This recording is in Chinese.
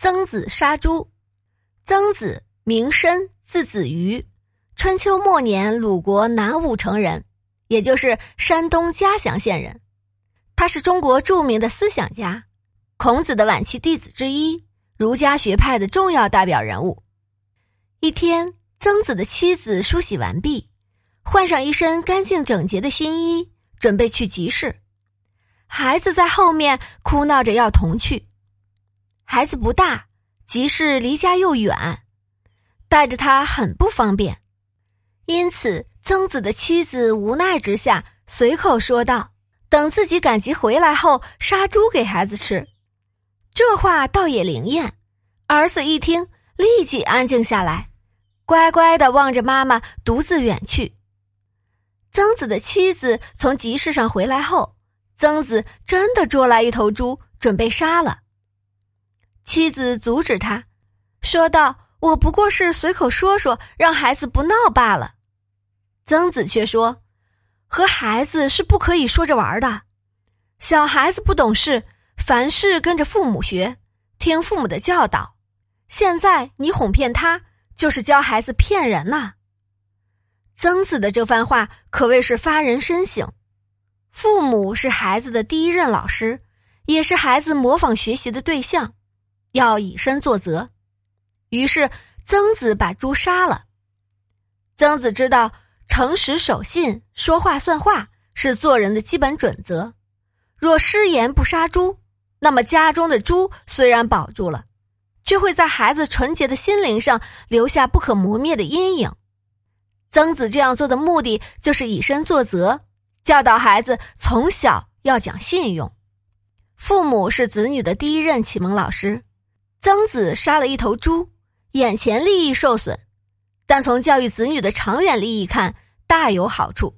曾子杀猪。曾子名申，字子瑜，春秋末年鲁国南武城人，也就是山东嘉祥县人。他是中国著名的思想家，孔子的晚期弟子之一，儒家学派的重要代表人物。一天，曾子的妻子梳洗完毕，换上一身干净整洁的新衣，准备去集市。孩子在后面哭闹着要同去。孩子不大，集市离家又远，带着他很不方便，因此曾子的妻子无奈之下，随口说道：“等自己赶集回来后，杀猪给孩子吃。”这话倒也灵验，儿子一听，立即安静下来，乖乖的望着妈妈独自远去。曾子的妻子从集市上回来后，曾子真的捉来一头猪，准备杀了。妻子阻止他，说道：“我不过是随口说说，让孩子不闹罢了。”曾子却说：“和孩子是不可以说着玩的。小孩子不懂事，凡事跟着父母学，听父母的教导。现在你哄骗他，就是教孩子骗人呐。”曾子的这番话可谓是发人深省。父母是孩子的第一任老师，也是孩子模仿学习的对象。要以身作则，于是曾子把猪杀了。曾子知道诚实守信、说话算话是做人的基本准则。若失言不杀猪，那么家中的猪虽然保住了，却会在孩子纯洁的心灵上留下不可磨灭的阴影。曾子这样做的目的，就是以身作则，教导孩子从小要讲信用。父母是子女的第一任启蒙老师。曾子杀了一头猪，眼前利益受损，但从教育子女的长远利益看，大有好处。